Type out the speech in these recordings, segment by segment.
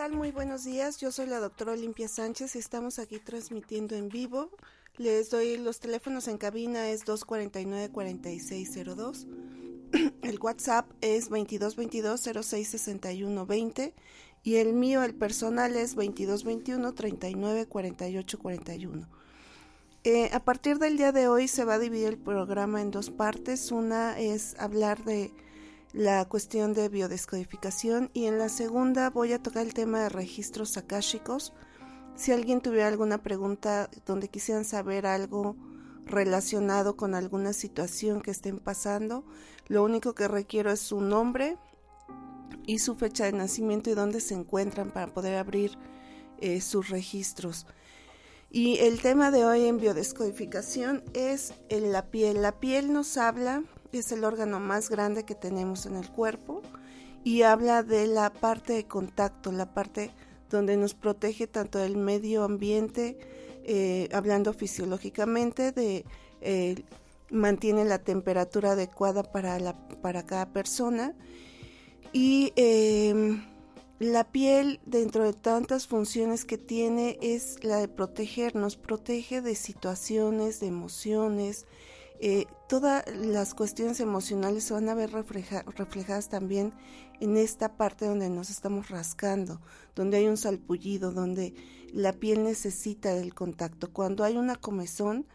Tal? Muy buenos días. Yo soy la doctora Olimpia Sánchez y estamos aquí transmitiendo en vivo. Les doy los teléfonos en cabina es 249-4602. El WhatsApp es 2222-066120 y el mío, el personal, es 2221-394841. Eh, a partir del día de hoy se va a dividir el programa en dos partes. Una es hablar de la cuestión de biodescodificación y en la segunda voy a tocar el tema de registros akáshicos. Si alguien tuviera alguna pregunta donde quisieran saber algo relacionado con alguna situación que estén pasando, lo único que requiero es su nombre y su fecha de nacimiento y dónde se encuentran para poder abrir eh, sus registros. Y el tema de hoy en biodescodificación es en la piel. La piel nos habla es el órgano más grande que tenemos en el cuerpo y habla de la parte de contacto, la parte donde nos protege tanto del medio ambiente, eh, hablando fisiológicamente, de eh, mantiene la temperatura adecuada para, la, para cada persona y em, la piel dentro de tantas funciones que tiene es la de protegernos, protege de situaciones, de emociones, eh, todas las cuestiones emocionales se van a ver reflejadas también en esta parte donde nos estamos rascando, donde hay un salpullido, donde la piel necesita del contacto. Cuando hay una comezón,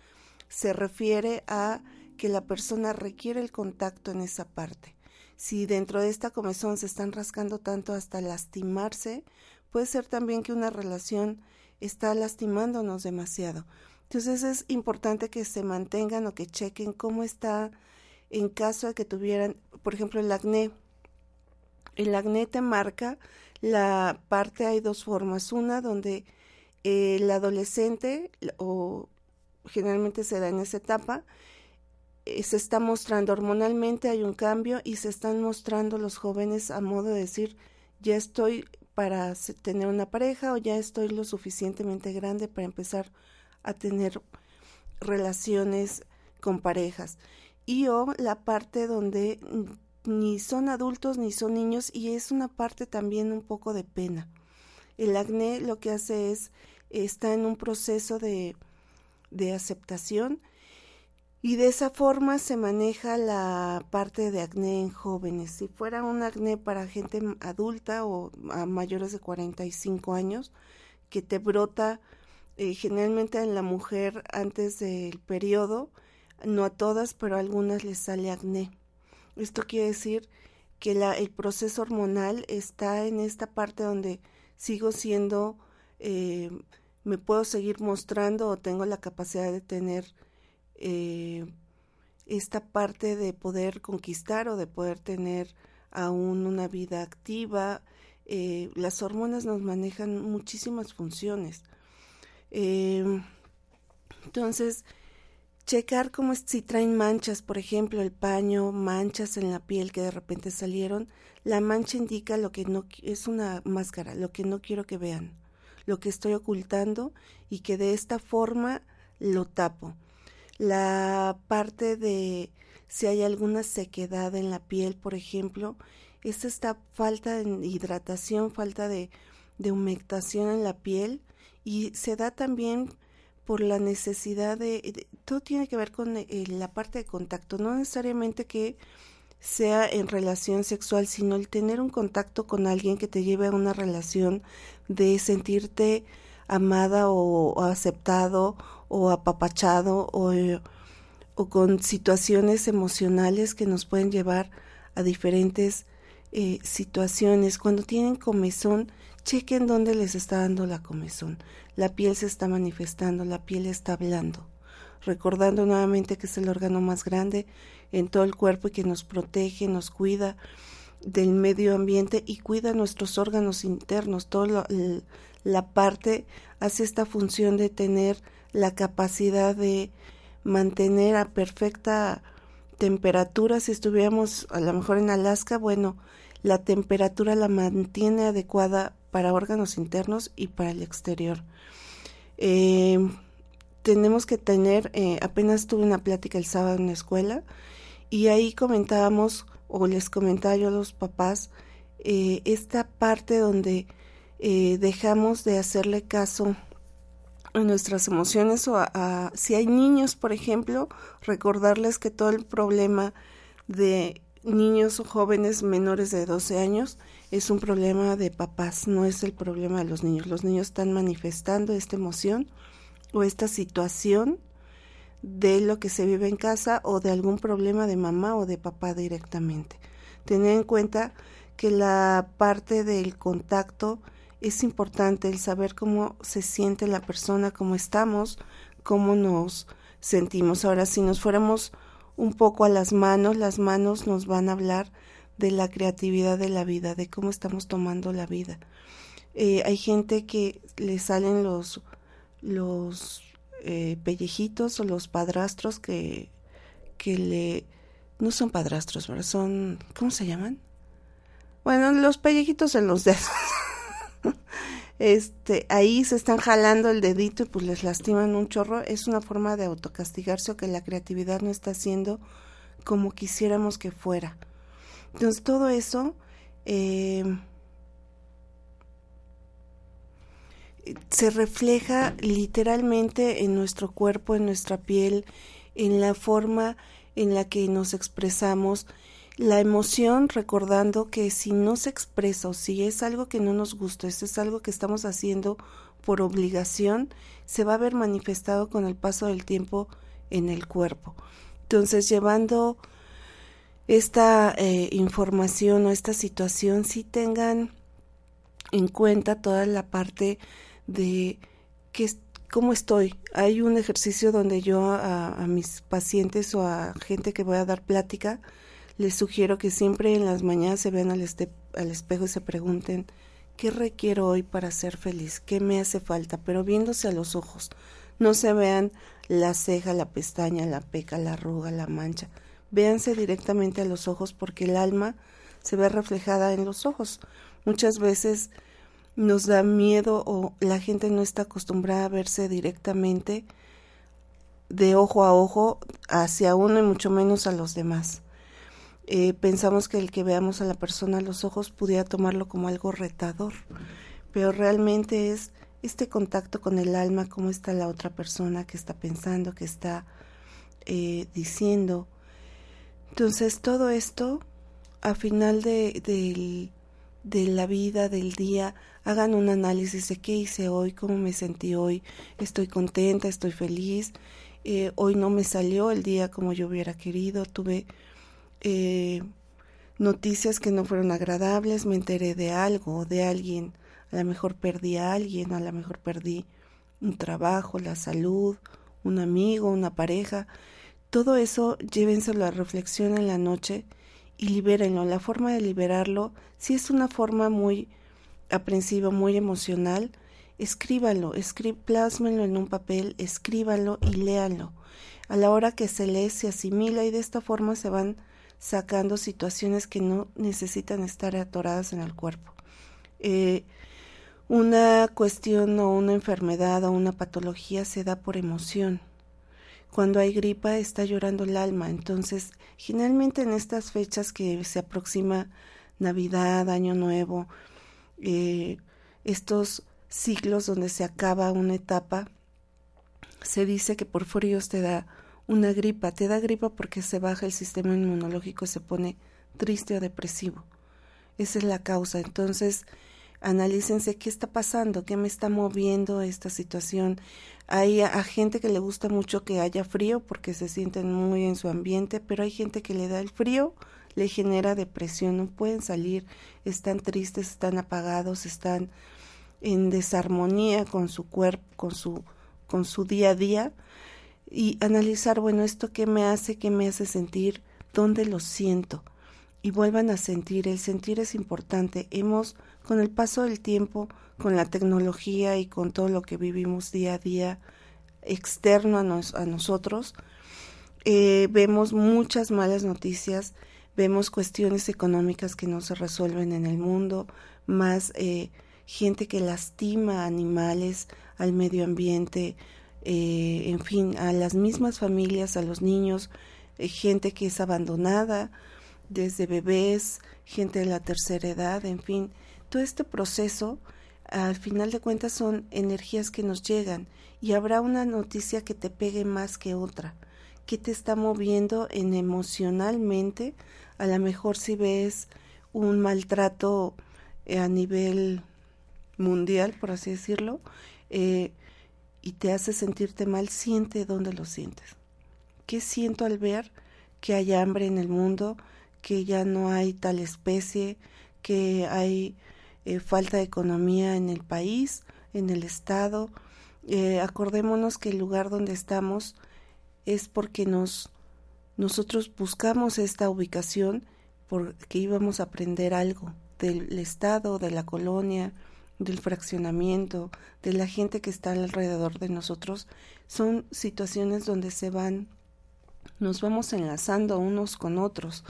se refiere a que la persona requiere el contacto en esa parte. Si dentro de esta comezón se están rascando tanto hasta lastimarse, puede ser también que una relación está lastimándonos demasiado. Entonces es importante que se mantengan o que chequen cómo está en caso de que tuvieran, por ejemplo, el acné. El acné te marca la parte, hay dos formas. Una donde el adolescente, o generalmente se da en esa etapa, eh, se está mostrando hormonalmente, hay un cambio y se están mostrando los jóvenes a modo de decir, ya estoy para tener una pareja o ya estoy lo suficientemente grande para empezar a tener relaciones con parejas. Y o la parte donde ni son adultos ni son niños y es una parte también un poco de pena. El acné lo que hace es, está en un proceso de, de aceptación y de esa forma se maneja la parte de acné en jóvenes. Si fuera un acné para gente adulta o a mayores de 45 años, que te brota eh, generalmente en la mujer antes del periodo, no a todas, pero a algunas les sale acné. Esto quiere decir que el proceso hormonal está en esta parte donde sigo siendo, eh, me puedo seguir mostrando o tengo la capacidad de tener eh, esta parte de poder conquistar o de poder tener aún una vida activa. las hormonas nos manejan muchísimas funciones. Em, entonces, checar como si traen manchas, por ejemplo, el paño, manchas en la piel que de repente salieron, la mancha indica lo que no es una máscara, lo que no quiero que vean, lo que estoy ocultando y que de esta forma lo tapo. La parte de si hay alguna sequedad en la piel, por ejemplo, es esta falta de hidratación, falta de humectación en la piel y se da también por la necesidad de, todo tiene que ver con eh, la parte de contacto, no necesariamente que sea en relación sexual, sino el tener un contacto con alguien que te lleve a una relación de sentirte amada o, aceptado o apapachado o, o, con situaciones emocionales que nos pueden llevar a diferentes eh, situaciones. Cuando tienen comezón, chequen dónde les está dando la comezón. La piel se está manifestando, la piel está hablando recordando nuevamente que es el órgano más grande en todo el cuerpo y que nos protege, nos cuida del medio ambiente y cuida nuestros órganos internos. Toda la parte hace esta función de tener la capacidad de mantener a perfecta temperatura. Si estuviéramos a lo mejor en Alaska, bueno, la temperatura la mantiene adecuada para órganos internos y para el exterior. Eh, tenemos que tener, eh, apenas tuve una plática el sábado en la escuela y ahí comentábamos o les comentaba yo a los papás eh, esta parte donde dejamos de hacerle caso a nuestras emociones o a, si hay niños, por ejemplo, recordarles que todo el problema de niños o jóvenes menores de 12 años es un problema de papás, no es el problema de los niños. Los niños están manifestando esta emoción o esta situación de lo que se vive en casa o de algún problema de mamá o de papá directamente. Tener en cuenta que la parte del contacto es importante, el saber cómo se siente la persona, cómo estamos, cómo nos sentimos. Ahora, si nos fuéramos un poco a las manos, las manos nos van a hablar de la creatividad de la vida, de cómo estamos tomando la vida. Eh, hay gente que le salen los los eh, pellejitos o los padrastros que, que le... No son padrastros. Son... ¿Cómo se llaman? Bueno, los pellejitos en los dedos. este, ahí se están jalando el dedito y pues les lastiman un chorro. Es una forma de autocastigarse o que la creatividad no está haciendo como quisiéramos que fuera. Entonces todo eso... Eh, se refleja literalmente en nuestro cuerpo, en nuestra piel, en la forma en la que nos expresamos. La emoción, recordando que si no se expresa o si es algo que no nos gusta, esto es algo que estamos haciendo por obligación, se va a ver manifestado con el paso del tiempo en el cuerpo. Entonces, llevando esta eh, información o esta situación, si tengan en cuenta toda la parte de que, cómo estoy. Hay un ejercicio donde yo a, mis pacientes o a gente que voy a dar plática les sugiero que siempre en las mañanas se vean al, este, al espejo y se pregunten ¿qué requiero hoy para ser feliz? ¿Qué me hace falta? Pero viéndose a los ojos. No se vean la ceja, la pestaña, la peca, la arruga, la mancha. Véanse directamente a los ojos porque el alma se ve reflejada en los ojos. Muchas veces nos da miedo o la gente no está acostumbrada a verse directamente de ojo a ojo hacia uno y mucho menos a los demás. Eh, pensamos que el que veamos a la persona a los ojos pudiera tomarlo como algo retador, pero realmente es este contacto con el alma, cómo está la otra persona que está pensando, que está eh, diciendo. Entonces todo esto, a final de, de la vida, del día, hagan un análisis de qué hice hoy, cómo me sentí hoy, estoy contenta, estoy feliz, eh, hoy no me salió el día como yo hubiera querido, tuve eh, noticias que no fueron agradables, me enteré de algo, de alguien, a lo mejor perdí a alguien, a lo mejor perdí un trabajo, la salud, un amigo, una pareja, todo eso llévenselo a reflexión en la noche y libérenlo. La forma de liberarlo, si es una forma muy aprensiva, muy emocional, escríbanlo, plásmenlo en un papel, escríbanlo y léanlo. A la hora que se lee, se asimila y de esta forma se van sacando situaciones que no necesitan estar atoradas en el cuerpo. Eh, una cuestión o una enfermedad o una patología se da por emoción. Cuando hay gripa está llorando el alma. Entonces, generalmente en estas fechas que se aproxima Navidad, Año Nuevo, eh, estos ciclos donde se acaba una etapa, se dice que por fríos te da una gripa. Te da gripa porque se baja el sistema inmunológico, se pone triste o depresivo. Esa es la causa. Entonces, analícense qué está pasando, qué me está moviendo esta situación. Hay a, gente que le gusta mucho que haya frío porque se sienten muy en su ambiente, pero hay gente que le da el frío, le genera depresión, no pueden salir, están tristes, están apagados, están en desarmonía con su cuerpo, con su, con su día a día y analizar, bueno, esto qué me hace, qué me hace sentir, dónde lo siento y vuelvan a sentir. El sentir es importante. Hemos, con el paso del tiempo, con la tecnología y con todo lo que vivimos día a día externo a, a nosotros, eh, vemos muchas malas noticias, vemos cuestiones económicas que no se resuelven en el mundo, más eh, gente que lastima animales, al medio ambiente, eh, en fin, a las mismas familias, a los niños, gente que es abandonada, desde bebés, gente de la tercera edad, en fin, todo este proceso, al final de cuentas son energías que nos llegan y habrá una noticia que te pegue más que otra, que te está moviendo en emocionalmente, a lo mejor si ves un maltrato eh, a nivel mundial, por así decirlo, eh, y te hace sentirte mal, siente dónde lo sientes. ¿Qué siento al ver que hay hambre en el mundo, que ya no hay tal especie, que hay eh, falta de economía en el país, en el Estado? Eh, acordémonos que el lugar donde estamos es porque nos nosotros buscamos esta ubicación porque íbamos a aprender algo del Estado, de la colonia, del fraccionamiento, de la gente que está alrededor de nosotros, son situaciones donde se van, nos vamos enlazando unos con otros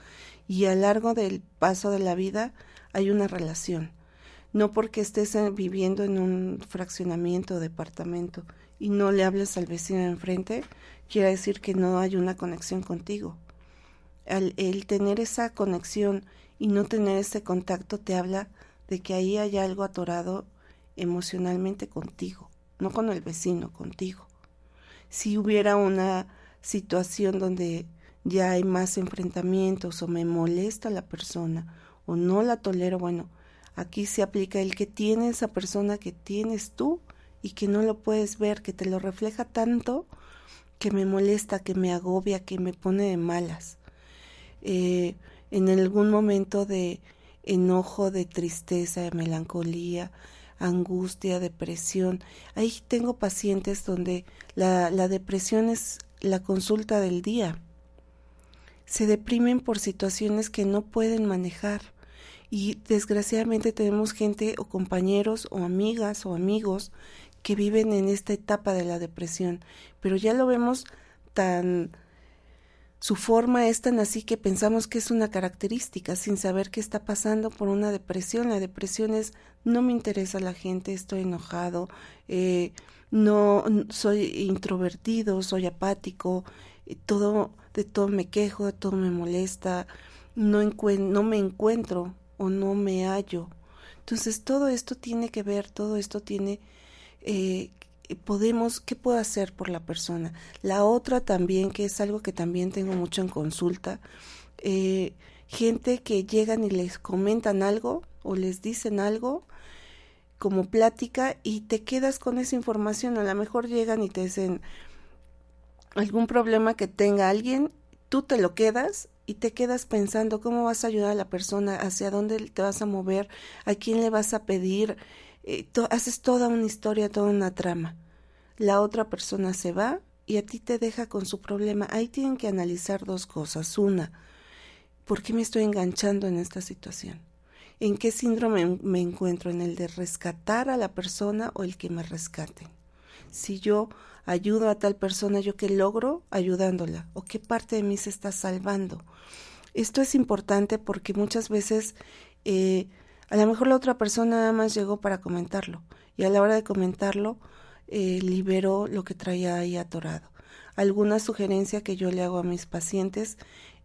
y a lo largo del paso de la vida hay una relación. No porque estés viviendo en un fraccionamiento o departamento y no le hables al vecino enfrente, quiere decir que no hay una conexión contigo. el tener esa conexión y no tener ese contacto te habla de que ahí hay algo atorado emocionalmente contigo, no con el vecino, contigo. Si hubiera una situación donde ya hay más enfrentamientos o me molesta la persona o no la tolero, bueno, aquí se aplica el que tiene esa persona que tienes tú y que no lo puedes ver, que te lo refleja tanto que me molesta, que me agobia, que me pone de malas. Eh, en algún momento de enojo, de tristeza, de melancolía, angustia, depresión. Ahí tengo pacientes donde la, la depresión es la consulta del día. Se deprimen por situaciones que no pueden manejar y desgraciadamente tenemos gente o compañeros o amigas o amigos que viven en esta etapa de la depresión, pero ya lo vemos tan su forma es tan así que pensamos que es una característica sin saber qué está pasando por una depresión. La depresión es no me interesa la gente, estoy enojado, eh, no soy introvertido, soy apático, todo de todo me quejo, de todo me molesta, no, no me encuentro o no me hallo. Entonces todo esto tiene que ver, todo esto tiene eh, podemos, qué puedo hacer por la persona. La otra también, que es algo que también tengo mucho en consulta, eh, gente que llegan y les comentan algo o les dicen algo como plática y te quedas con esa información. A lo mejor llegan y te dicen algún problema que tenga alguien, tú te lo quedas y te quedas pensando cómo vas a ayudar a la persona, hacia dónde te vas a mover, a quién le vas a pedir, eh, haces toda una historia, toda una trama. La otra persona se va y a ti te deja con su problema. Ahí tienen que analizar dos cosas. Una, ¿por qué me estoy enganchando en esta situación? ¿En qué síndrome me encuentro? ¿En el de rescatar a la persona o el que me rescate? Si yo ayudo a tal persona, ¿yo qué logro ayudándola? ¿O qué parte de mí se está salvando? Esto es importante porque muchas veces eh, a lo mejor la otra persona nada más llegó para comentarlo y a la hora de comentarlo eh, liberó lo que traía ahí atorado. Alguna sugerencia que yo le hago a mis pacientes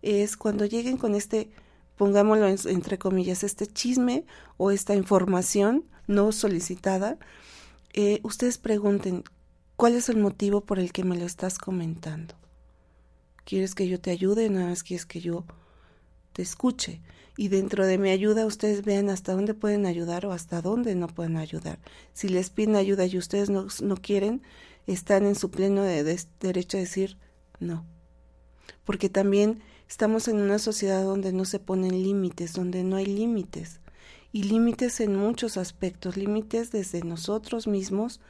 es cuando lleguen con este, pongámoslo entre comillas, este chisme o esta información no solicitada, eh, ustedes pregunten, ¿cuál es el motivo por el que me lo estás comentando? ¿Quieres que yo te ayude? Nada más quieres que yo te escuche y dentro de mi ayuda ustedes vean hasta dónde pueden ayudar o hasta dónde no pueden ayudar. Si les piden ayuda y ustedes no, no quieren, están en su pleno derecho a decir no. Porque también estamos en una sociedad donde no se ponen límites, donde no hay límites. Y límites en muchos aspectos, límites desde nosotros mismos,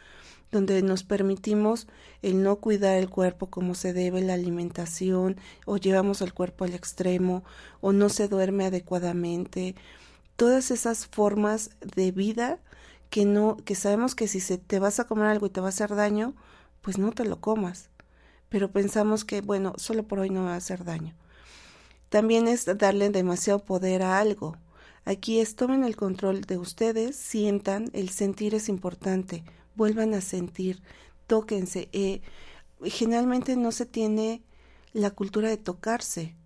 donde nos permitimos el no cuidar el cuerpo como se debe, la alimentación, o llevamos el cuerpo al extremo, o no se duerme adecuadamente. Todas esas formas de vida que no, que sabemos que si se te vas a comer algo y te va a hacer daño, pues no te lo comas. Pero pensamos que, bueno, solo por hoy no va a hacer daño. También es darle demasiado poder a algo. Aquí es tomen el control de ustedes, sientan, el sentir es importante vuelvan a sentir, tóquense. Eh, generalmente no se tiene la cultura de tocarse,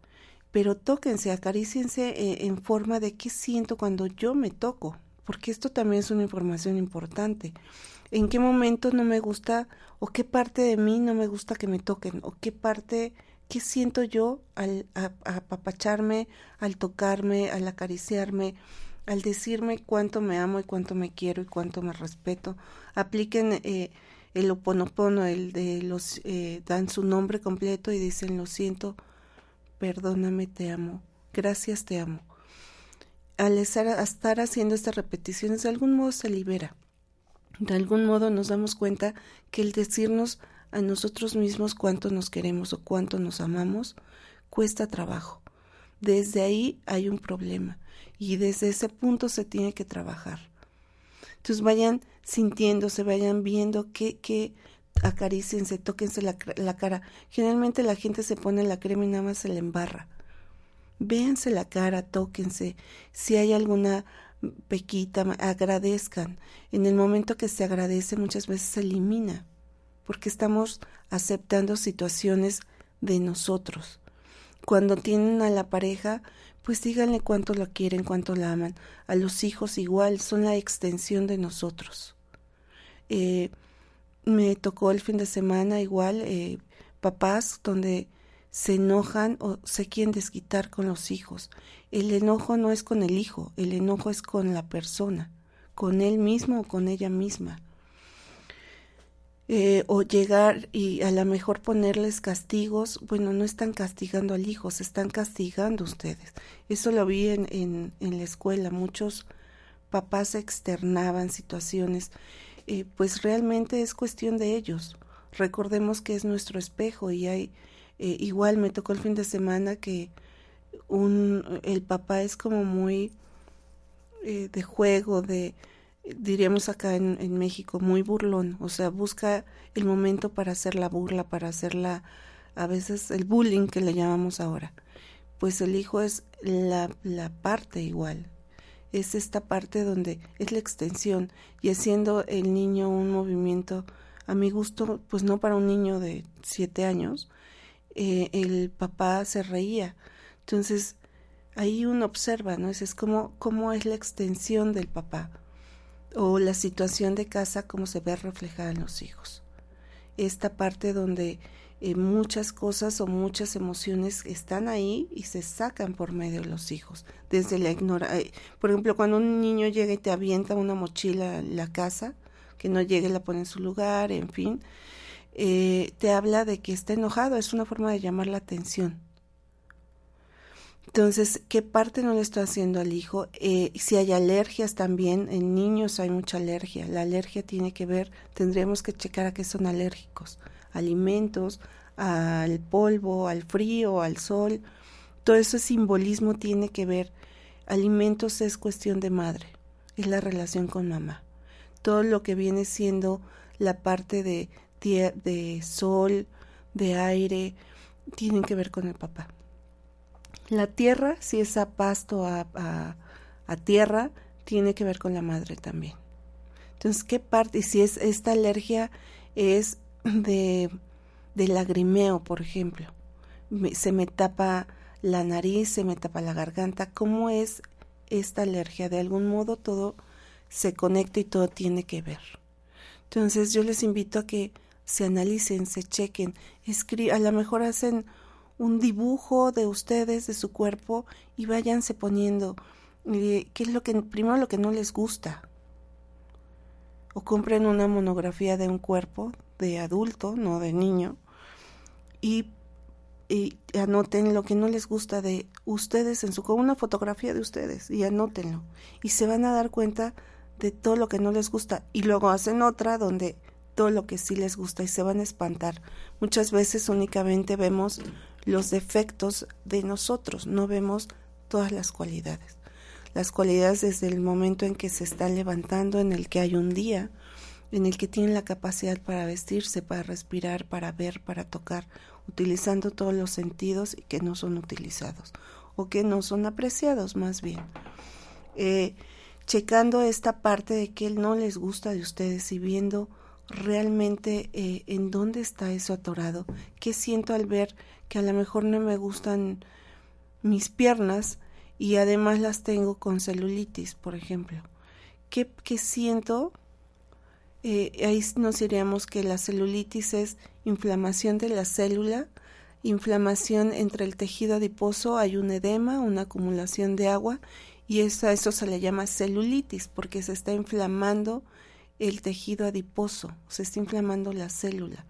pero tóquense, acaríciense eh, en forma de qué siento cuando yo me toco, porque esto también es una información importante. ¿En qué momento no me gusta o qué parte de mí no me gusta que me toquen o qué parte qué siento yo al apapacharme, al tocarme, al acariciarme? Al decirme cuánto me amo y cuánto me quiero y cuánto me respeto. Apliquen eh, el oponopono, el de los, eh, dan su nombre completo y dicen lo siento, perdóname, te amo, gracias, te amo. Al estar, estar haciendo estas repeticiones, de algún modo se libera. De algún modo nos damos cuenta que el decirnos a nosotros mismos cuánto nos queremos o cuánto nos amamos cuesta trabajo. Desde ahí hay un problema y desde ese punto se tiene que trabajar. Entonces vayan sintiéndose, vayan viendo que, que tóquense la, la cara. Generalmente la gente se pone la crema y nada más se la embarra. Véanse la cara, tóquense. Si hay alguna pequita, agradezcan. En el momento que se agradece muchas veces se elimina, porque estamos aceptando situaciones de nosotros. Cuando tienen a la pareja, pues díganle cuánto la quieren, cuánto la aman. A los hijos igual, son la extensión de nosotros. Eh, me tocó el fin de semana igual eh, papás donde se enojan o se quieren desquitar con los hijos. El enojo no es con el hijo, el enojo es con la persona, con él mismo o con ella misma. Eh, o llegar y a lo mejor ponerles castigos, bueno, no están castigando al hijo, se están castigando ustedes. Eso lo vi en, en, la escuela, muchos papás externaban situaciones, eh, pues realmente es cuestión de ellos. Recordemos que es nuestro espejo y hay, eh, igual me tocó el fin de semana que un, el papá es como muy de juego, de diríamos acá en, México, muy burlón, o sea, busca el momento para hacer la burla, para hacer la, a veces el bullying que le llamamos ahora. Pues el hijo es la, la parte igual, es esta parte donde es la extensión y haciendo el niño un movimiento, a mi gusto, pues no para un niño de siete años, eh, el papá se reía. Entonces, ahí uno observa, ¿no? Es, es como, cómo es la extensión del papá o la situación de casa como se ve reflejada en los hijos. Esta parte donde eh, muchas cosas o muchas emociones están ahí y se sacan por medio de los hijos. Desde la ignorancia, eh, por ejemplo, cuando un niño llega y te avienta una mochila en la casa, que no llegue, la pone en su lugar, en fin, eh, te habla de que está enojado, es una forma de llamar la atención. Entonces, ¿qué parte no le estoy haciendo al hijo? Eh, si hay alergias también, en niños hay mucha alergia. La alergia tiene que ver, tendríamos que checar a qué son alérgicos. Alimentos, al polvo, al frío, al sol. Todo ese simbolismo tiene que ver. Alimentos es cuestión de madre, es la relación con mamá. Todo lo que viene siendo la parte de, de sol, de aire, tienen que ver con el papá. La tierra, si es a pasto, a, a, tierra, tiene que ver con la madre también. Entonces, ¿qué parte? Y si es esta alergia es de, de lagrimeo, por ejemplo. se me tapa la nariz, se me tapa la garganta. ¿Cómo es esta alergia? De algún modo todo se conecta y todo tiene que ver. Entonces yo les invito a que se analicen, se chequen, a lo mejor hacen un dibujo de ustedes, de su cuerpo, y váyanse poniendo qué es lo que, primero lo que no les gusta. O compren una monografía de un cuerpo de adulto, no de niño, y, y anoten lo que no les gusta de ustedes en su, una fotografía de ustedes, y anótenlo. Y se van a dar cuenta de todo lo que no les gusta. Y luego hacen otra donde todo lo que sí les gusta y se van a espantar. Muchas veces únicamente vemos los defectos de nosotros, no vemos todas las cualidades. Las cualidades desde el momento en que se están levantando, en el que hay un día, en el que tienen la capacidad para vestirse, para respirar, para ver, para tocar, utilizando todos los sentidos y que no son utilizados o que no son apreciados más bien. Eh, checando esta parte de que él no les gusta de ustedes y viendo realmente eh, en dónde está eso atorado, qué siento al ver que a lo mejor no me gustan mis piernas y además las tengo con celulitis, por ejemplo. ¿Qué, qué siento? Eh, ahí nos diríamos que la celulitis es inflamación de la célula, inflamación entre el tejido adiposo, hay un edema, una acumulación de agua y eso, a eso se le llama celulitis porque se está inflamando el tejido adiposo, se está inflamando la célula.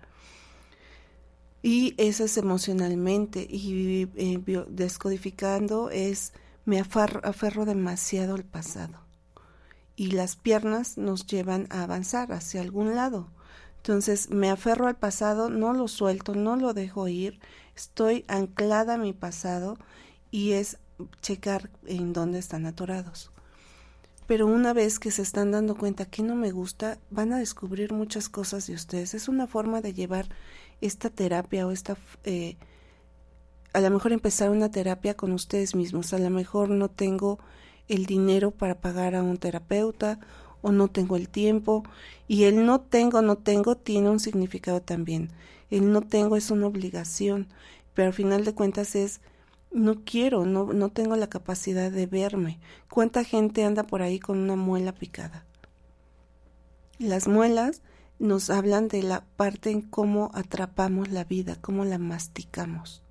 Y eso es emocionalmente y eh, descodificando es me aferro demasiado al pasado. Y las piernas nos llevan a avanzar hacia algún lado. Entonces me aferro al pasado, no lo suelto, no lo dejo ir, estoy anclada a mi pasado y es checar en dónde están atorados pero una vez que se están dando cuenta que no me gusta, van a descubrir muchas cosas de ustedes. Es una forma de llevar esta terapia o esta... Eh, a lo mejor empezar una terapia con ustedes mismos. A lo mejor no tengo el dinero para pagar a un terapeuta o no tengo el tiempo. Y el no tengo, no tengo tiene un significado también. El no tengo es una obligación, pero al final de cuentas es no quiero, no, no tengo la capacidad de verme. ¿Cuánta gente anda por ahí con una muela picada? Las muelas nos hablan de la parte en cómo atrapamos la vida, cómo la masticamos.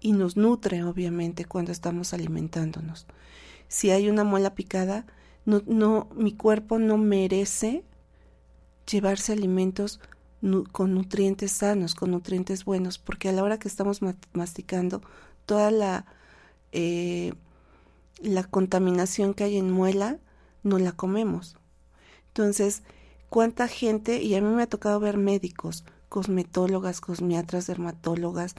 Y nos nutre, obviamente, cuando estamos alimentándonos. Si hay una muela picada, no, no, mi cuerpo no merece llevarse alimentos con nutrientes sanos, con nutrientes buenos, porque a la hora que estamos masticando toda la, eh, la contaminación que hay en muela, no la comemos. Entonces, ¿cuánta gente, y a mí me ha tocado ver médicos, cosmetólogas, cosmiatras, dermatólogas,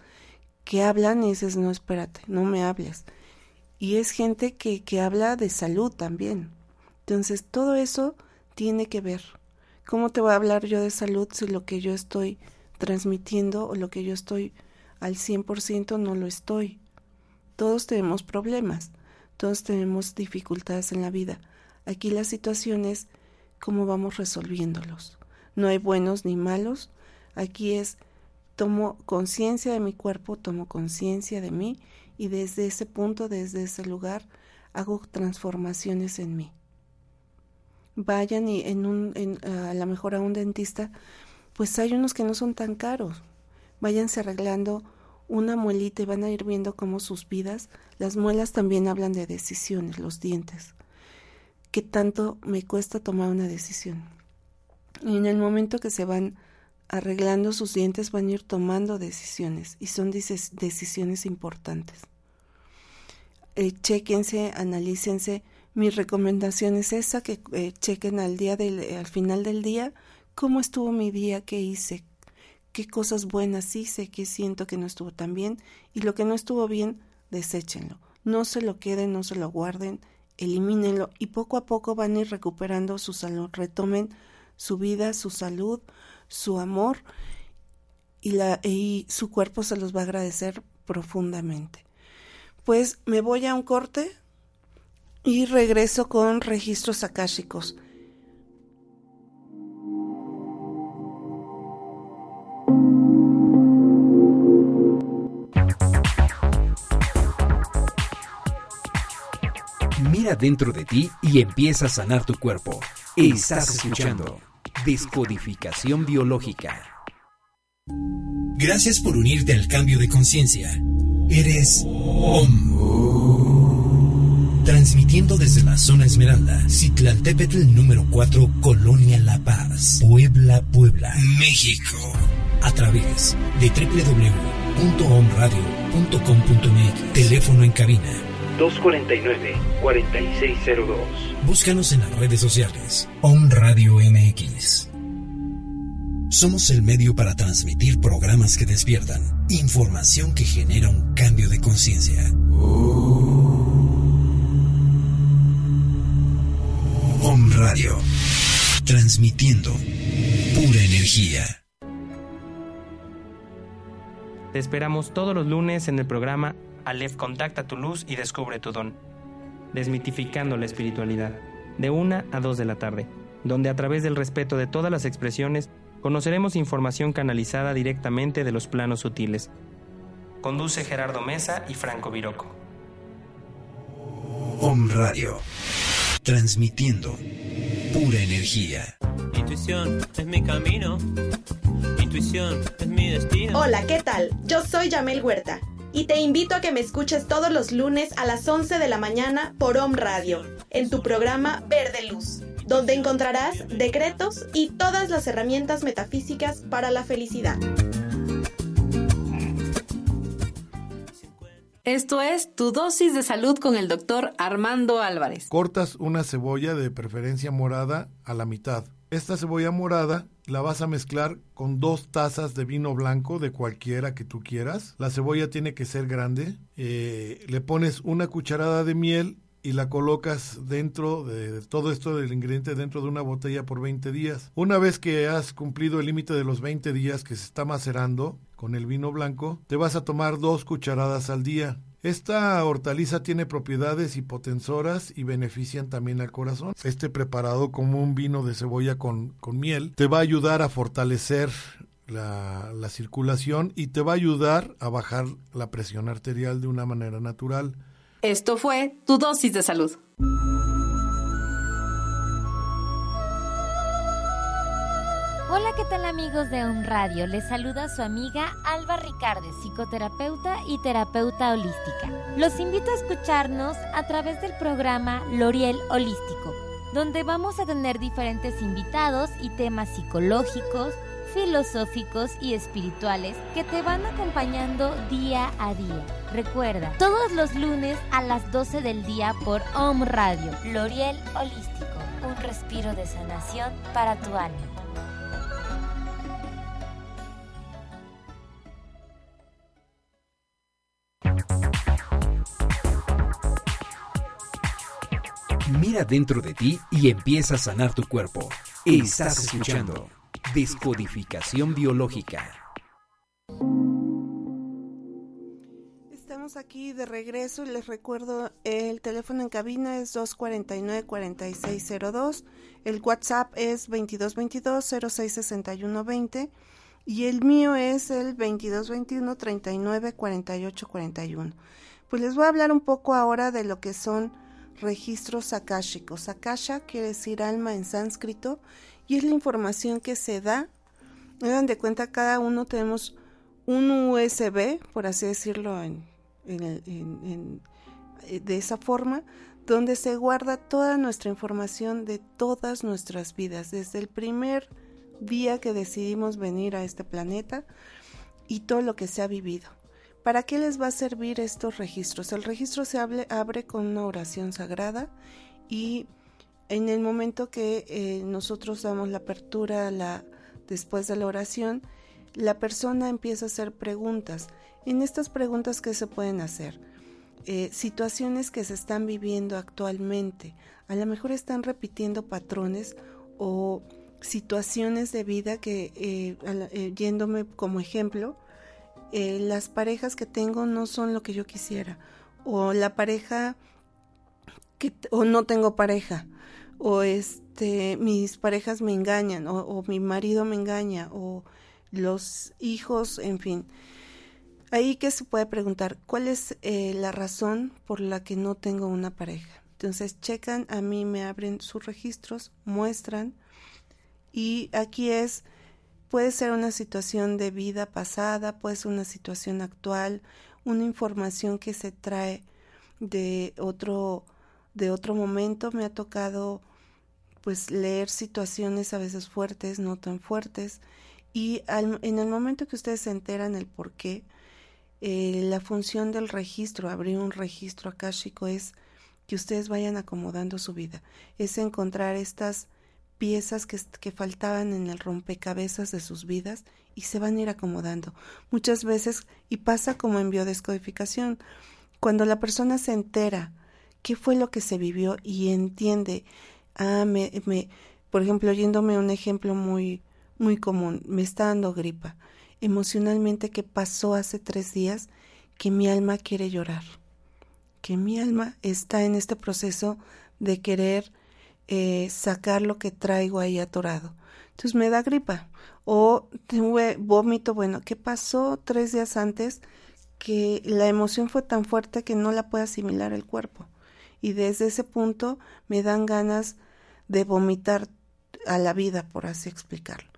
que hablan y dices, no, espérate, no me hables. Y es gente que, que habla de salud también. Entonces, todo eso tiene que ver. ¿Cómo te voy a hablar yo de salud si lo que yo estoy transmitiendo o lo que yo estoy al 100% no lo estoy? Todos tenemos problemas, todos tenemos dificultades en la vida. Aquí la situación es cómo vamos resolviéndolos. No hay buenos ni malos. Aquí es tomo conciencia de mi cuerpo, tomo conciencia de mí y desde ese punto, desde ese lugar, hago transformaciones en mí. Vayan y en un, en, a lo mejor a un dentista, pues hay unos que no son tan caros. Váyanse arreglando una muelita y van a ir viendo cómo sus vidas, las muelas también hablan de decisiones, los dientes. ¿Qué tanto me cuesta tomar una decisión? Y en el momento que se van arreglando sus dientes van a ir tomando decisiones y son decisiones importantes. Eh, chequense, analícense. Mi recomendación es esa, que eh, chequen al, día al final del día cómo estuvo mi día, qué hice, qué cosas buenas hice, qué siento que no estuvo tan bien y lo que no estuvo bien, deséchenlo. No se lo queden, no se lo guarden, elimínenlo y poco a poco van a ir recuperando su salud, retomen su vida, su salud, su amor y, la, y su cuerpo se los va a agradecer profundamente. Pues me voy a un corte y regreso con registros akáshicos. Mira dentro de ti y empieza a sanar tu cuerpo. Estás escuchando Descodificación Biológica. Gracias por unirte al cambio de conciencia. Eres OM. Transmitiendo desde la zona Esmeralda, Citlaltépetl número 4, Colonia La Paz, Puebla, Puebla, México. A través de www.omradio.com.mx. Teléfono en cabina 249-4602. Búscanos en las redes sociales. OM Radio MX. Somos el medio para transmitir programas que despiertan, información que genera un cambio de conciencia. Om Radio, transmitiendo pura energía. Te esperamos todos los lunes en el programa Aleph Contacta tu luz y descubre tu don. Desmitificando la espiritualidad, de una a dos de la tarde, donde a través del respeto de todas las expresiones conoceremos información canalizada directamente de los planos sutiles. Conduce Gerardo Mesa y Franco Viroco. Om Radio, transmitiendo pura energía. Intuición es mi camino. Intuición es mi destino. Hola, ¿qué tal? Yo soy Yamel Huerta y te invito a que me escuches todos los lunes a las 11 de la mañana por Om Radio, en tu programa Verde Luz donde encontrarás decretos y todas las herramientas metafísicas para la felicidad. Esto es Tu dosis de salud con el doctor Armando Álvarez. Cortas una cebolla de preferencia morada a la mitad. Esta cebolla morada la vas a mezclar con dos tazas de vino blanco de cualquiera que tú quieras. La cebolla tiene que ser grande. Eh, le pones una cucharada de miel y la colocas dentro de todo esto del ingrediente dentro de una botella por 20 días. Una vez que has cumplido el límite de los 20 días que se está macerando con el vino blanco, te vas a tomar dos cucharadas al día. Esta hortaliza tiene propiedades hipotensoras y benefician también al corazón. Este preparado como un vino de cebolla con, con miel te va a ayudar a fortalecer la, la circulación y te va a ayudar a bajar la presión arterial de una manera natural. Esto fue tu dosis de salud. Hola, ¿qué tal amigos de Un Radio? Les saluda su amiga Alba Ricarde, psicoterapeuta y terapeuta holística. Los invito a escucharnos a través del programa L'Oriel Holístico, donde vamos a tener diferentes invitados y temas psicológicos, filosóficos y espirituales que te van acompañando día a día. Recuerda, todos los lunes a las 12 del día por Om Radio, L'Oriel Holístico, un respiro de sanación para tu alma. Mira dentro de ti y empieza a sanar tu cuerpo. Estás escuchando Descodificación biológica. Estamos aquí de regreso y les recuerdo el teléfono en cabina es 249-4602, el WhatsApp es 2222-066120 y el mío es el 2221-394841. Pues les voy a hablar un poco ahora de lo que son registros akáshicos. Akasha quiere decir alma en sánscrito y es la información que se da. dan de cuenta, cada uno tenemos un USB, por así decirlo, en, eh, de esa forma, donde se guarda toda nuestra información de todas nuestras vidas, desde el primer día que decidimos venir a este planeta y todo lo que se ha vivido. ¿Para qué les va a servir estos registros? El registro se abre con una oración sagrada y en el momento que eh, nosotros damos la apertura después de la oración, la persona empieza a hacer preguntas. En estas preguntas, ¿qué se pueden hacer? Eh, situaciones que se están viviendo actualmente. A lo mejor están repitiendo patrones o situaciones de vida que, eh, yéndome como ejemplo, las parejas que tengo no son lo que yo quisiera. O la pareja que, o no tengo pareja o este mis parejas me engañan o, mi marido me engaña o los hijos, en fin. Ahí que se puede preguntar, ¿cuál es eh, la razón por la que no tengo una pareja? Entonces checan, a mí me abren sus registros, muestran y aquí es puede ser una situación de vida pasada, puede ser una situación actual, una información que se trae de otro de otro momento. Me ha tocado pues leer situaciones a veces fuertes, no tan fuertes y en el momento que ustedes se enteran el por qué, eh, la función del registro, abrir un registro akáshico es que ustedes vayan acomodando su vida, es encontrar estas piezas que, que faltaban en el rompecabezas de sus vidas y se van a ir acomodando. Muchas veces, y pasa como en biodescodificación, cuando la persona se entera qué fue lo que se vivió y entiende, ah, me, me, por ejemplo, yéndome un ejemplo muy, muy común, me está dando gripa, emocionalmente qué pasó hace tres días, que mi alma quiere llorar, que mi alma está en este proceso de querer eh, sacar lo que traigo ahí atorado. Entonces me da gripa o tuve vómito. Bueno, ¿qué pasó tres días antes? Que la emoción fue tan fuerte que no la puede asimilar el cuerpo. Y desde ese punto me dan ganas de vomitar a la vida, por así explicarlo.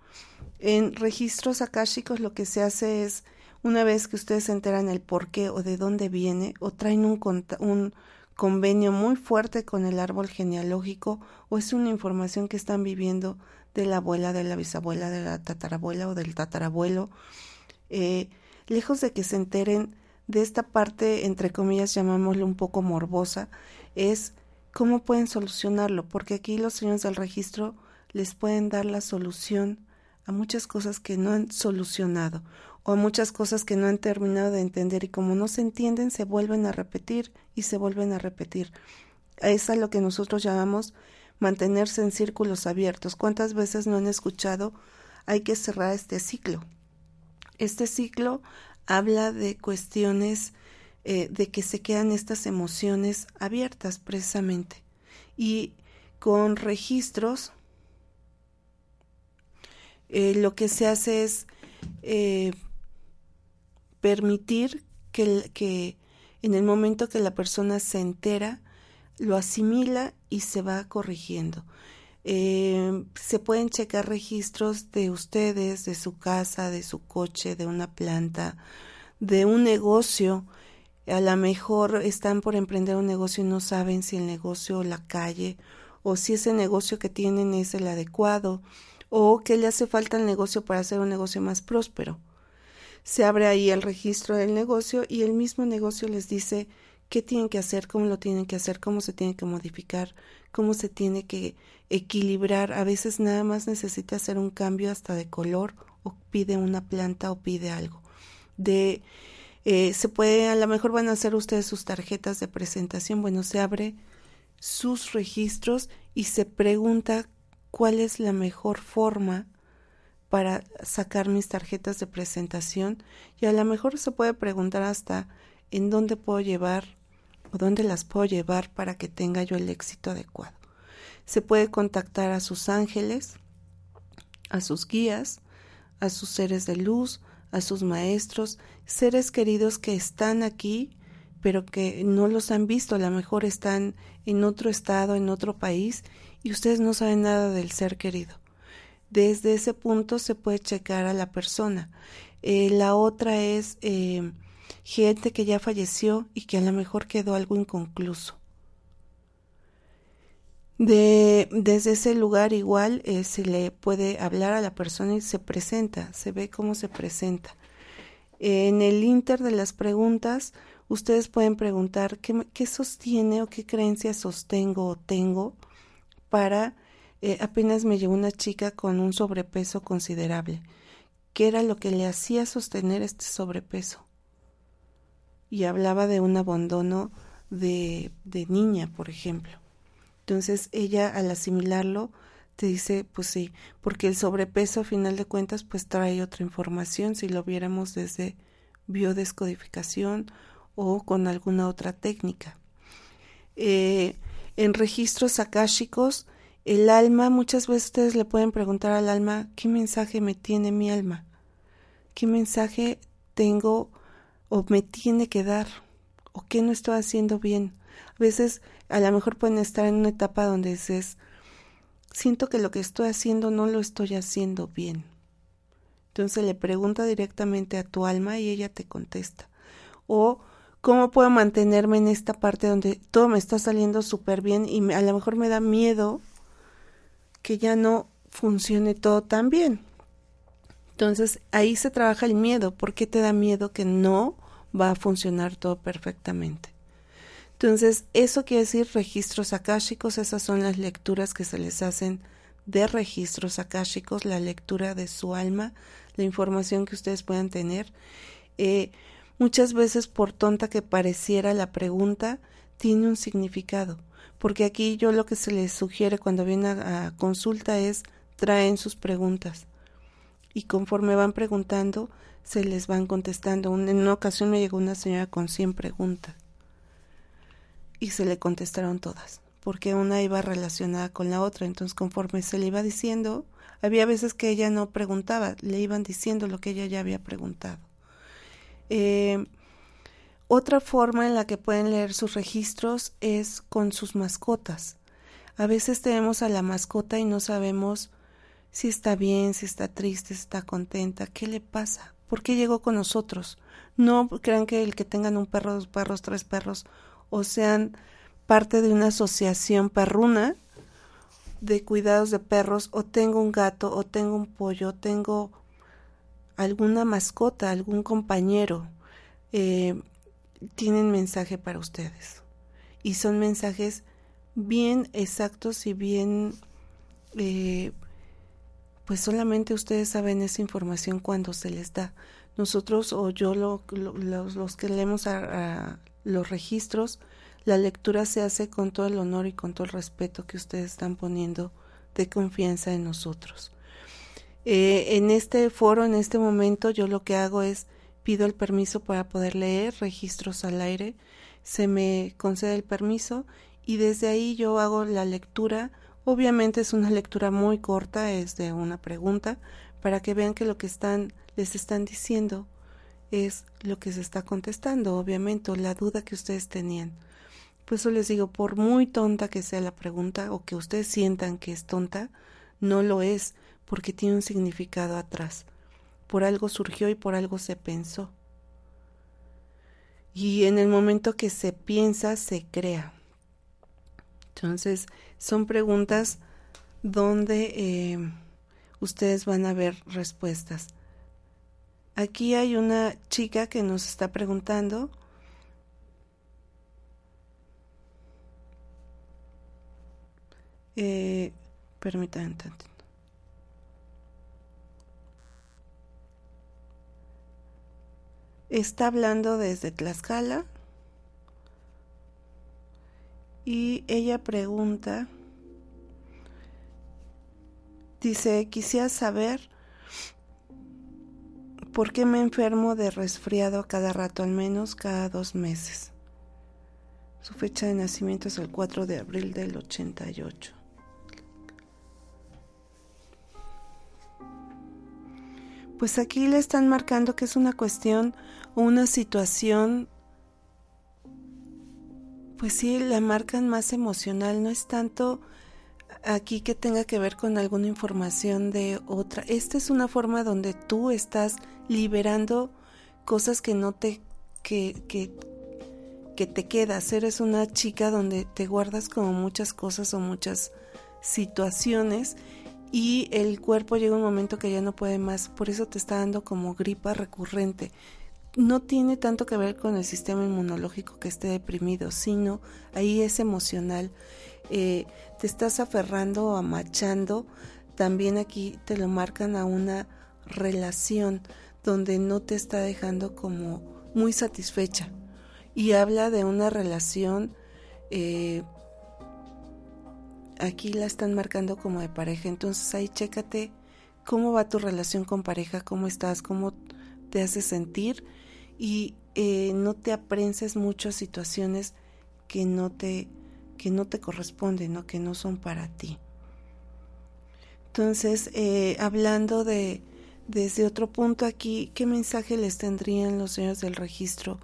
En registros akáshicos lo que se hace es, una vez que ustedes se enteran el por qué o de dónde viene, o traen un, un convenio muy fuerte con el árbol genealógico o es una información que están viviendo de la abuela, de la bisabuela, de la tatarabuela o del tatarabuelo, eh, lejos de que se enteren de esta parte, entre comillas, llamámosle un poco morbosa, es cómo pueden solucionarlo, porque aquí los señores del registro les pueden dar la solución a muchas cosas que no han solucionado o muchas cosas que no han terminado de entender y como no se entienden se vuelven a repetir y se vuelven a repetir. Es a lo que nosotros llamamos mantenerse en círculos abiertos. ¿Cuántas veces no han escuchado hay que cerrar este ciclo? Este ciclo habla de cuestiones eh, de que se quedan estas emociones abiertas precisamente y con registros eh, lo que se hace es eh, permitir que, en el momento que la persona se entera, lo asimila y se va corrigiendo. Eh, se pueden checar registros de ustedes, de su casa, de su coche, de una planta, de un negocio. A lo mejor están por emprender un negocio y no saben si el negocio, la calle, o si ese negocio que tienen es el adecuado, o que le hace falta el negocio para hacer un negocio más próspero se abre ahí el registro del negocio y el mismo negocio les dice qué tienen que hacer, cómo lo tienen que hacer, cómo se tiene que modificar, cómo se tiene que equilibrar. A veces nada más necesita hacer un cambio hasta de color o pide una planta o pide algo. De eh, se puede, a lo mejor van a hacer ustedes sus tarjetas de presentación. Bueno, se abre sus registros y se pregunta cuál es la mejor forma para sacar mis tarjetas de presentación y a lo mejor se puede preguntar hasta en dónde puedo llevar o dónde las puedo llevar para que tenga yo el éxito adecuado. Se puede contactar a sus ángeles, a sus guías, a sus seres de luz, a sus maestros, seres queridos que están aquí, pero que no los han visto, a lo mejor están en otro estado, en otro país, y ustedes no saben nada del ser querido desde ese punto se puede checar a la persona. Eh, la otra es eh, gente que ya falleció y que a lo mejor quedó algo inconcluso. De, desde ese lugar igual eh, se le puede hablar a la persona y se presenta, se ve cómo se presenta. En el inter de las preguntas, ustedes pueden preguntar qué, qué sostiene o qué creencias sostengo o tengo para eh, apenas me llegó una chica con un sobrepeso considerable. ¿Qué era lo que le hacía sostener este sobrepeso? Y hablaba de un abandono de, de niña, por ejemplo. Entonces ella al asimilarlo te dice, pues sí, porque el sobrepeso a final de cuentas pues trae otra información si lo viéramos desde biodescodificación o con alguna otra técnica. Eh, en registros akáshicos el alma, muchas veces ustedes le pueden preguntar al alma, ¿qué mensaje me tiene mi alma? ¿Qué mensaje tengo o me tiene que dar? ¿O qué no estoy haciendo bien? A veces a lo mejor pueden estar en una etapa donde dices, siento que lo que estoy haciendo no lo estoy haciendo bien. Entonces le pregunta directamente a tu alma y ella te contesta. O cómo puedo mantenerme en esta parte donde todo me está saliendo súper bien y a lo mejor me da miedo que ya no funcione todo tan bien. Entonces ahí se trabaja el miedo. ¿Por qué te da miedo que no va a funcionar todo perfectamente? Entonces, eso quiere decir registros akáshicos, esas son las lecturas que se les hacen de registros akáshicos, la lectura de su alma, la información que ustedes puedan tener. Eh, muchas veces, por tonta que pareciera la pregunta, tiene un significado, porque aquí yo lo que se les sugiere cuando viene a, a consulta es traen sus preguntas y conforme van preguntando, se les van contestando. En una ocasión me llegó una señora con 100 preguntas y se le contestaron todas, porque una iba relacionada con la otra. Entonces, conforme se le iba diciendo, había veces que ella no preguntaba, le iban diciendo lo que ella ya había preguntado. Eh, otra forma en la que pueden leer sus registros es con sus mascotas. A veces tenemos a la mascota y no sabemos si está bien, si está triste, si está contenta, qué le pasa, por qué llegó con nosotros. No crean que el que tengan un perro, dos perros, tres perros o sean parte de una asociación perruna de cuidados de perros o tengo un gato o tengo un pollo, tengo alguna mascota, algún compañero, eh, tienen mensaje para ustedes. Y son mensajes bien exactos y bien, eh, pues solamente ustedes saben esa información cuando se les da. Nosotros o yo lo, los, que leemos a, los registros, la lectura se hace con todo el honor y con todo el respeto que ustedes están poniendo de confianza en nosotros. Eh, en este foro, en este momento, yo lo que hago es pido el permiso para poder leer registros al aire, se me concede el permiso y desde ahí yo hago la lectura. Obviamente es una lectura muy corta, es de una pregunta, para que vean que lo que les están diciendo es lo que se está contestando, obviamente, la duda que ustedes tenían. Por eso les digo, por muy tonta que sea la pregunta o que ustedes sientan que es tonta, no lo es, porque tiene un significado atrás. Por algo surgió y por algo se pensó. Y en el momento que se piensa, se crea. Entonces, son preguntas donde eh, ustedes van a ver respuestas. Aquí hay una chica que nos está preguntando. Eh, permítanme Está hablando desde Tlaxcala y ella pregunta, dice, quisiera saber ¿Por qué me enfermo de resfriado cada rato, al menos cada dos meses? Su fecha de nacimiento es el 4 de abril del 88. Pues aquí le están marcando que es una cuestión una situación, pues sí, la marcan más emocional, no es tanto aquí que tenga que ver con alguna información de otra. Esta es una forma donde tú estás liberando cosas que no te que, que, que te quedas. Eres una chica donde te guardas como muchas cosas o muchas situaciones y el cuerpo llega un momento que ya no puede más, por eso te está dando como gripa recurrente. No tiene tanto que ver con el sistema inmunológico que esté deprimido, sino ahí es emocional eh, te estás aferrando o amachando, también aquí te lo marcan a una relación donde no te está dejando como muy satisfecha. Y habla de una relación, eh, aquí la están marcando como de pareja, entonces ahí chécate cómo va tu relación con pareja, cómo estás, cómo te hace sentir y eh, no te aprenses mucho a situaciones que no te que no te corresponden o que no son para ti. Entonces, eh, hablando de desde otro punto aquí, ¿qué mensaje les tendrían los señores del registro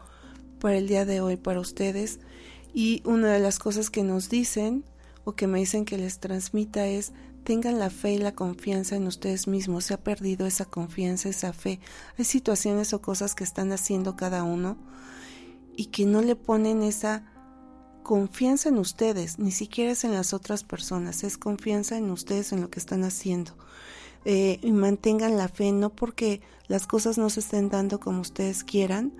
para el día de hoy para ustedes? Y una de las cosas que nos dicen o que me dicen que les transmita es tengan la fe y la confianza en ustedes mismos. Se ha perdido esa confianza, esa fe. Hay situaciones o cosas que están haciendo cada uno y que no le ponen esa confianza en ustedes, ni siquiera es en las otras personas, es confianza en ustedes, en lo que están haciendo. Eh, y mantengan la fe, no porque las cosas no se estén dando como ustedes quieran,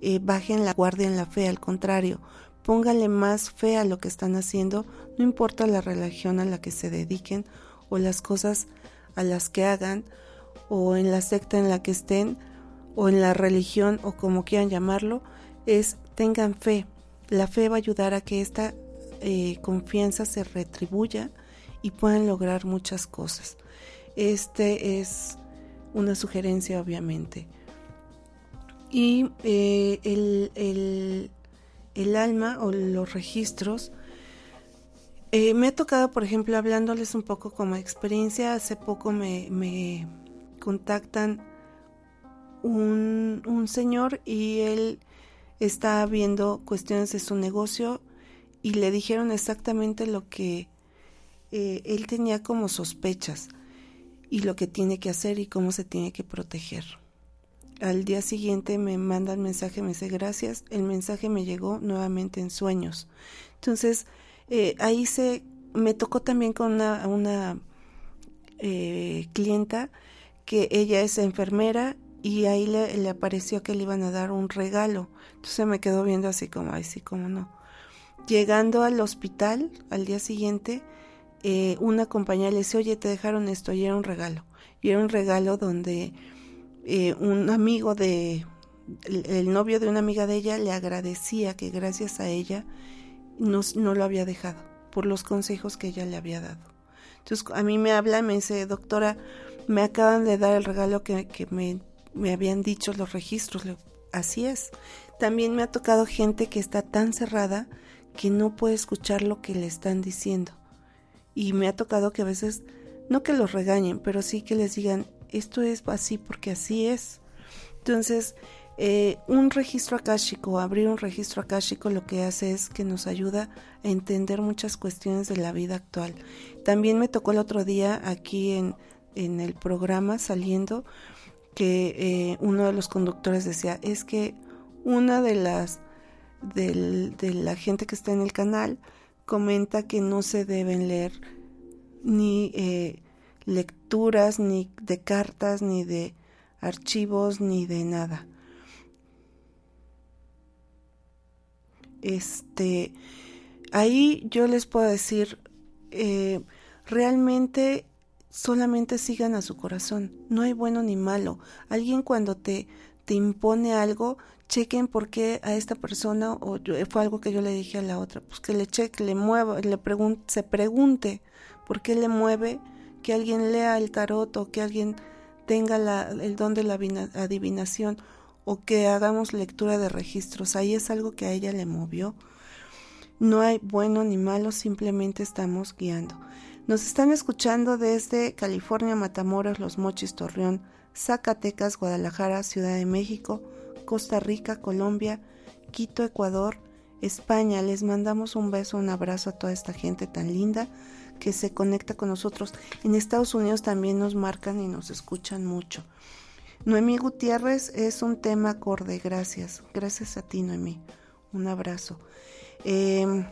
eh, bajen la guardia en la fe, al contrario, pónganle más fe a lo que están haciendo, no importa la religión a la que se dediquen o las cosas a las que hagan o en la secta en la que estén o en la religión o como quieran llamarlo, es tengan fe. La fe va a ayudar a que esta eh, confianza se retribuya y puedan lograr muchas cosas. Este es una sugerencia, obviamente. Y eh, el, el, alma o los registros, eh, me ha tocado, por ejemplo, hablándoles un poco como experiencia, hace poco me, me contactan un, un señor y él está viendo cuestiones de su negocio y le dijeron exactamente lo que eh, él tenía como sospechas y lo que tiene que hacer y cómo se tiene que proteger. Al día siguiente me manda el mensaje, me dice gracias, el mensaje me llegó nuevamente en sueños. Entonces, eh, ahí se, me tocó también con una, eh, clienta que ella es enfermera y ahí le, le, apareció que le iban a dar un regalo. Entonces me quedó viendo así como, ay, sí, como no. Llegando al hospital al día siguiente, eh, una compañera le dice, oye, te dejaron esto, y era un regalo. Y era un regalo donde eh, un amigo de, el, novio de una amiga de ella le agradecía que gracias a ella no, no lo había dejado, por los consejos que ella le había dado. Entonces a mí me habla y me dice, doctora, me acaban de dar el regalo que, que me, me habían dicho los registros. Así es. También me ha tocado gente que está tan cerrada que no puede escuchar lo que le están diciendo. Y me ha tocado que a veces, no que los regañen, pero sí que les digan, esto es así porque así es. Entonces, eh, un registro akáshico, abrir un registro akáshico lo que hace es que nos ayuda a entender muchas cuestiones de la vida actual. También me tocó el otro día aquí en, en el programa saliendo que eh, uno de los conductores decía, es que una de las de la gente que está en el canal comenta que no se deben leer ni eh, lecturas, ni de cartas, ni de archivos, ni de nada. Este, ahí yo les puedo decir, eh, realmente solamente sigan a su corazón, no hay bueno ni malo. Alguien cuando te, te impone algo, chequen por qué a esta persona, o fue algo que yo le dije a la otra, pues que le cheque, le mueva, le pregunte, se pregunte por qué le mueve que alguien lea el tarot o que alguien tenga el don de la adivinación o que hagamos lectura de registros. Ahí es algo que a ella le movió. No hay bueno ni malo, simplemente estamos guiando. Nos están escuchando desde California, Matamoros, Los Mochis, Torreón, Zacatecas, Guadalajara, Ciudad de México, Costa Rica, Colombia, Quito, Ecuador, España. Les mandamos un beso, un abrazo a toda esta gente tan linda que se conecta con nosotros. En Estados Unidos también nos marcan y nos escuchan mucho. Noemí Gutiérrez es un tema acorde, gracias. Gracias a ti, Noemí. Un abrazo. Em,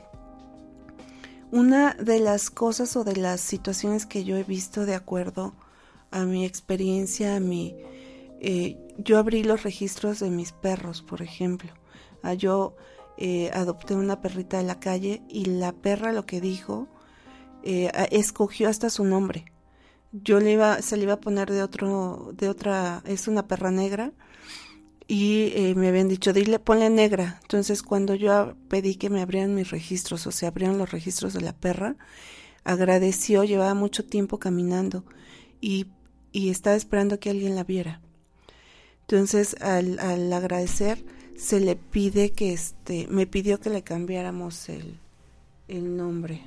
una de las cosas o de las situaciones que yo he visto de acuerdo a mi experiencia, a mi eh, yo abrí los registros de mis perros, por ejemplo. Ah, yo eh, adopté una perrita de la calle y la perra lo que dijo, eh, escogió hasta su nombre. Yo le iba, se le iba a poner de otro, de otra, es una perra negra y me habían dicho, dile, ponle negra. Entonces cuando yo pedí que me abrieran mis registros, o se abrieron los registros de la perra, agradeció, llevaba mucho tiempo caminando y, y estaba esperando que alguien la viera. Entonces, al, al agradecer, se le pide que este, me pidió que le cambiáramos el, el nombre.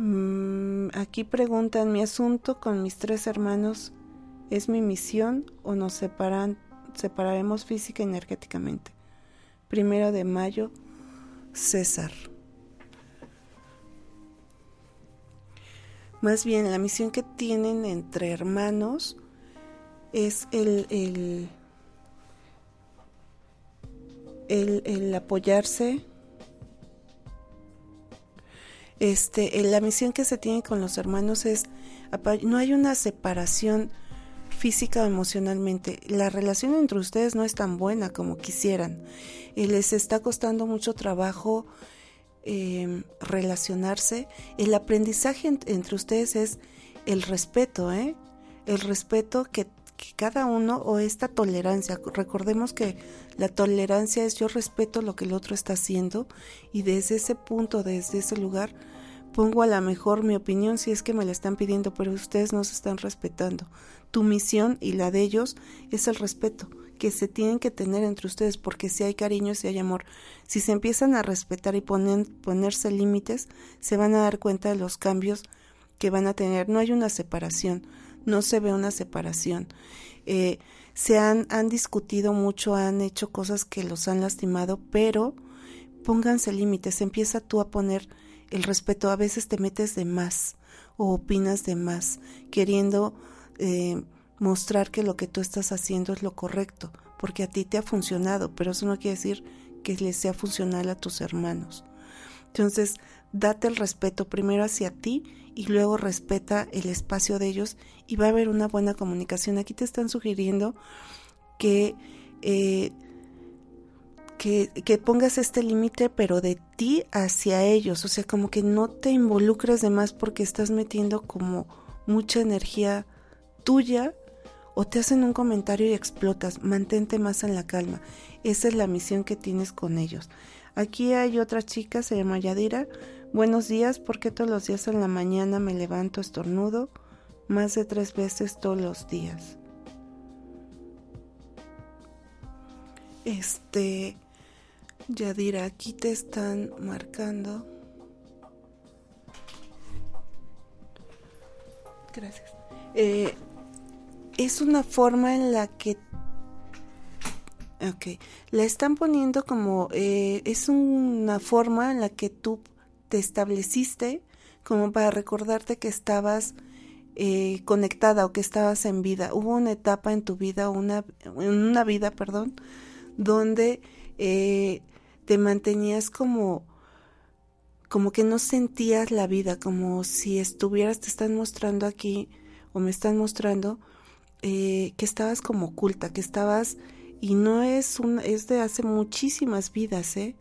Mm, aquí preguntan, ¿mi asunto con mis tres hermanos es mi misión o nos separaremos física y energéticamente? Primero de mayo, César. más bien la misión que tienen entre hermanos es el, el, el apoyarse, este, la misión que se tiene con los hermanos es, no hay una separación física o emocionalmente. La relación entre ustedes no es tan buena como quisieran. Y les está costando mucho trabajo em, relacionarse. El aprendizaje entre ustedes es el respeto, ¿eh? El respeto que, que cada uno o esta tolerancia. Recordemos que la tolerancia es yo respeto lo que el otro está haciendo y desde ese punto, desde ese lugar, pongo a la mejor mi opinión si es que me la están pidiendo, pero ustedes no se están respetando. Tu misión y la de ellos es el respeto que se tienen que tener entre ustedes, porque si hay cariño, si hay amor, si se empiezan a respetar y ponen, ponerse límites, se van a dar cuenta de los cambios que van a tener. No hay una separación, no se ve una separación. Eh, se han, han discutido mucho, han hecho cosas que los han lastimado, pero pónganse límites, empieza tú a poner el respeto. A veces te metes de más o opinas de más, queriendo eh, mostrar que lo que tú estás haciendo es lo correcto, porque a ti te ha funcionado, pero eso no quiere decir que les sea funcional a tus hermanos. Entonces, date el respeto primero hacia ti y luego respeta el espacio de ellos y va a haber una buena comunicación. Aquí te están sugiriendo que, eh, que, que, pongas este límite, pero de ti hacia ellos, o sea, como que no te involucres de más porque estás metiendo como mucha energía tuya o te hacen un comentario y explotas. Mantente más en la calma. Esa es la misión que tienes con ellos. Aquí hay otra chica, se llama Yadira. Buenos días, porque todos los días en la mañana me levanto estornudo? Más de tres veces todos los días. Este, Yadira, aquí te están marcando. Gracias. Eh, es una forma en la que Ok, la están poniendo como, eh, es una forma en la que tú te estableciste como para recordarte que estabas eh, conectada o que estabas en vida. Hubo una etapa en tu vida, una, en una vida, perdón, donde eh, te mantenías como, como que no sentías la vida, como si estuvieras, te están mostrando aquí, o me están mostrando, eh, que estabas como oculta, que estabas, y no es un, es de hace muchísimas vidas, ¿eh?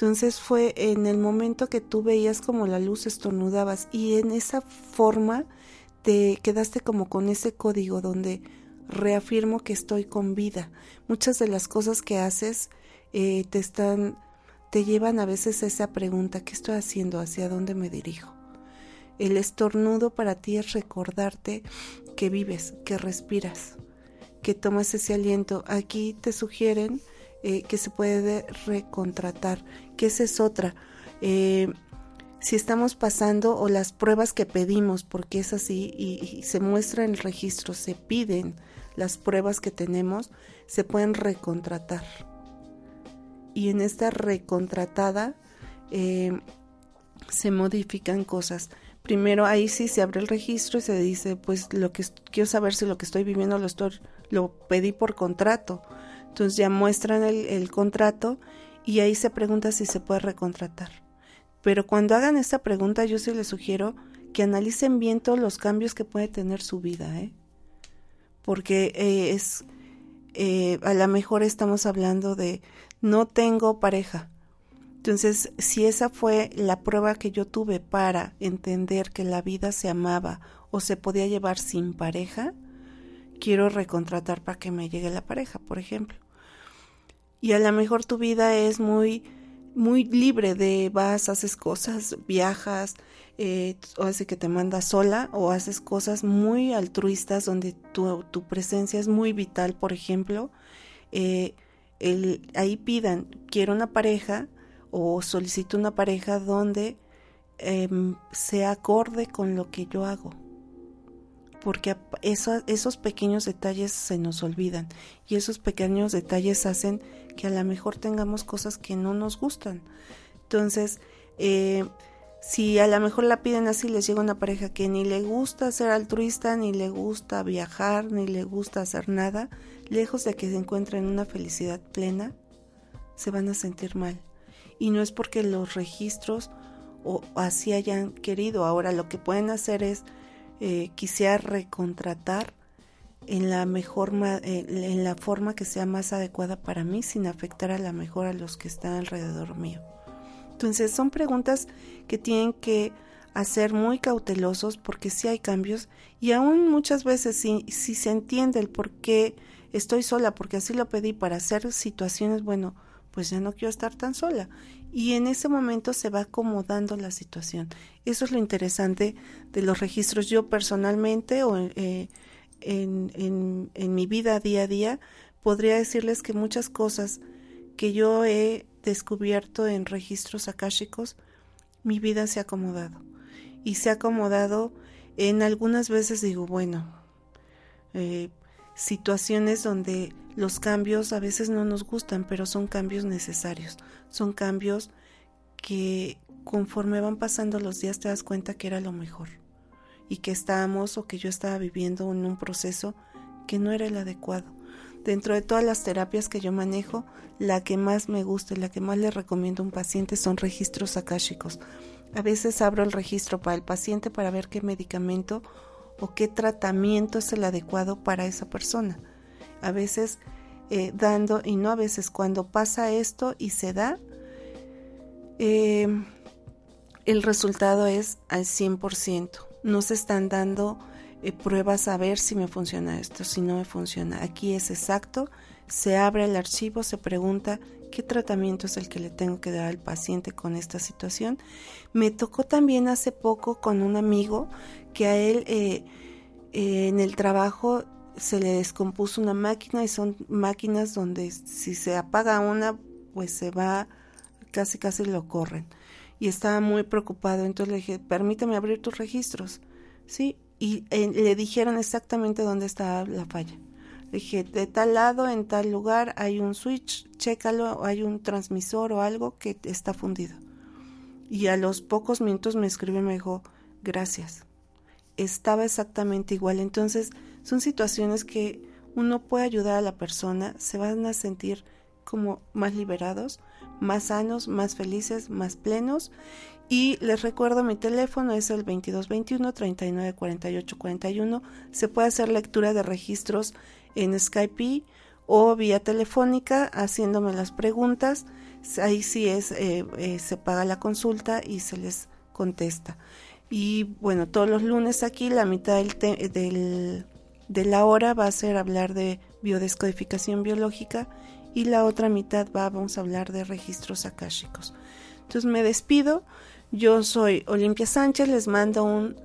Entonces fue en el momento que tú veías como la luz estornudabas y en esa forma te quedaste como con ese código donde reafirmo que estoy con vida. Muchas de las cosas que haces eh, te están, te llevan a veces a esa pregunta, ¿qué estoy haciendo? ¿Hacia dónde me dirijo? El estornudo para ti es recordarte que vives, que respiras, que tomas ese aliento. Aquí te sugieren eh, que se puede recontratar, que esa es otra. Eh, si estamos pasando o las pruebas que pedimos, porque es así y, se muestra en el registro, se piden las pruebas que tenemos, se pueden recontratar. Y en esta recontratada eh, se modifican cosas primero ahí sí se abre el registro y se dice, pues lo que quiero saber si lo que estoy viviendo lo estoy, lo pedí por contrato. Entonces ya muestran el, contrato y ahí se pregunta si se puede recontratar. Pero cuando hagan esta pregunta yo sí les sugiero que analicen bien todos los cambios que puede tener su vida, ¿eh? Porque eh, es, eh, a lo mejor estamos hablando de no tengo pareja, entonces, si esa fue la prueba que yo tuve para entender que la vida se amaba o se podía llevar sin pareja, quiero recontratar para que me llegue la pareja, por ejemplo. Y a lo mejor tu vida es muy, muy libre de vas, haces cosas, viajas, eh, o hace que te mandas sola, o haces cosas muy altruistas donde tu, tu presencia es muy vital, por ejemplo. Eh, ahí pidan, quiero una pareja, o solicito una pareja donde eh, sea acorde con lo que yo hago. Porque esos pequeños detalles se nos olvidan y esos pequeños detalles hacen que a lo mejor tengamos cosas que no nos gustan. Entonces, eh, Si a lo mejor la piden así, les llega una pareja que ni le gusta ser altruista, ni le gusta viajar, ni le gusta hacer nada, lejos de que se encuentren una felicidad plena, se van a sentir mal. Y no es porque los registros o así hayan querido. Ahora lo que pueden hacer es eh, quisiera recontratar en la mejor en la forma que sea más adecuada para mí sin afectar a la mejor a los que están alrededor mío. Entonces son preguntas que tienen que hacer muy cautelosos porque si hay cambios y aún muchas veces si, si se entiende el por qué estoy sola porque así lo pedí para hacer situaciones, bueno, pues ya no quiero estar tan sola. Y en ese momento se va acomodando la situación. Eso es lo interesante de los registros. Yo personalmente o eh, en, en, mi vida día a día podría decirles que muchas cosas que yo he descubierto en registros akáshicos, mi vida se ha acomodado. Y se ha acomodado en algunas veces digo, bueno, eh, situaciones donde los cambios a veces no nos gustan, pero son cambios necesarios, son cambios que conforme van pasando los días te das cuenta que era lo mejor y que estábamos o que yo estaba viviendo en un proceso que no era el adecuado. Dentro de todas las terapias que yo manejo, la que más me gusta y la que más le recomiendo a un paciente son registros akáshicos. A veces abro el registro para el paciente para ver qué medicamento o qué tratamiento es el adecuado para esa persona. A veces eh, dando, y no a veces, cuando pasa esto y se da, eh, el resultado es al 100%. No se están dando eh, pruebas a ver si me funciona esto, si no me funciona. Aquí es exacto, se abre el archivo, se pregunta qué tratamiento es el que le tengo que dar al paciente con esta situación. Me tocó también hace poco con un amigo que a él eh, en el trabajo se le descompuso una máquina y son máquinas donde si se apaga una, pues se va, casi casi lo corren. Y estaba muy preocupado, entonces le dije, permítame abrir tus registros. Sí, y eh, le dijeron exactamente dónde estaba la falla. Le dije, de tal lado, en tal lugar, hay un switch, chécalo, hay un transmisor o algo que está fundido. Y a los pocos minutos me escribió y me dijo, gracias estaba exactamente igual. Entonces, son situaciones que uno puede ayudar a la persona, se van a sentir como más liberados, más sanos, más felices, más plenos. Y les recuerdo, mi teléfono es el 2221 39 48 41. Se puede hacer lectura de registros en Skype o vía telefónica haciéndome las preguntas. Ahí sí es, eh, eh, se paga la consulta y se les contesta. Y bueno, todos los lunes aquí la mitad del, del, de la hora va a ser hablar de biodescodificación biológica y la otra mitad va, vamos a hablar de registros akáshicos. Entonces me despido. Yo soy Olimpia Sánchez, les mando un,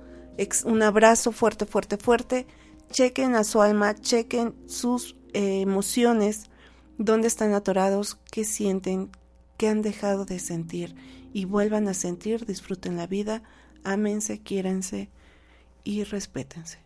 un abrazo fuerte, fuerte, fuerte. Chequen a su alma, chequen sus eh, emociones, dónde están atorados, qué sienten, qué han dejado de sentir y vuelvan a sentir, disfruten la vida, ámense, quiérense y respétense.